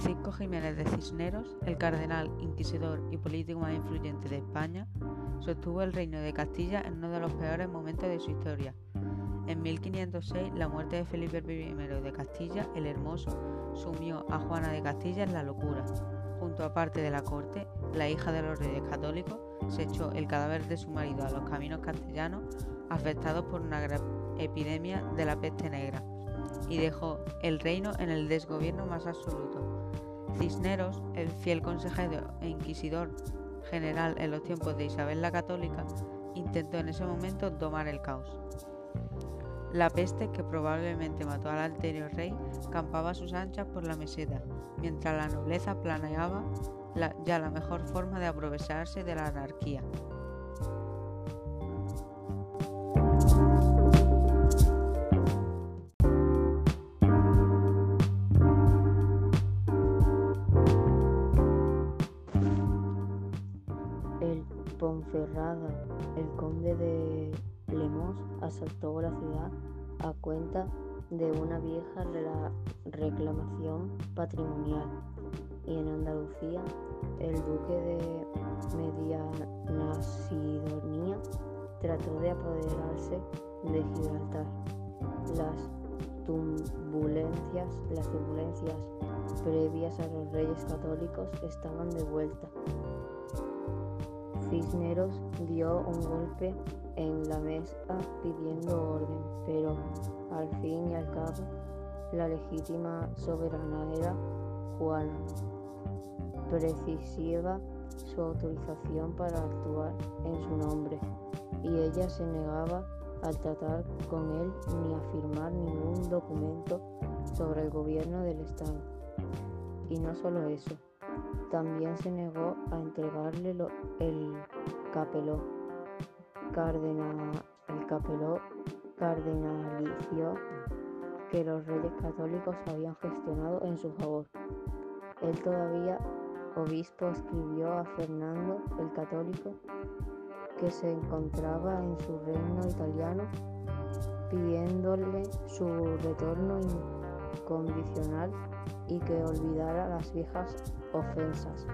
Francisco Jiménez de Cisneros, el cardenal, inquisidor y político más influyente de España, sostuvo el reino de Castilla en uno de los peores momentos de su historia. En 1506, la muerte de Felipe I de Castilla, el Hermoso, sumió a Juana de Castilla en la locura. Junto a parte de la corte, la hija de los reyes católicos se echó el cadáver de su marido a los caminos castellanos afectados por una epidemia de la peste negra y dejó el reino en el desgobierno más absoluto. Cisneros, el fiel consejero e inquisidor general en los tiempos de Isabel la Católica, intentó en ese momento domar el caos. La peste, que probablemente mató al anterior rey, campaba a sus anchas por la meseta, mientras la nobleza planeaba ya la mejor forma de aprovecharse de la anarquía. El Ponferrada, el conde de Lemos, asaltó la ciudad a cuenta de una vieja reclamación patrimonial y en Andalucía el duque de Mediana trató de apoderarse de Gibraltar. Las turbulencias, las turbulencias previas a los reyes católicos estaban de vuelta. Cisneros dio un golpe en la mesa pidiendo orden, pero al fin y al cabo la legítima soberana era Juana. Precisaba su autorización para actuar en su nombre y ella se negaba a tratar con él ni a firmar ningún documento sobre el gobierno del Estado. Y no solo eso, también se negó a entregarle el capeló. el capeló cardenalicio que los reyes católicos habían gestionado en su favor. Él todavía, obispo, escribió a Fernando el Católico que se encontraba en su reino italiano pidiéndole su retorno incondicional y que olvidara las viejas ofensas.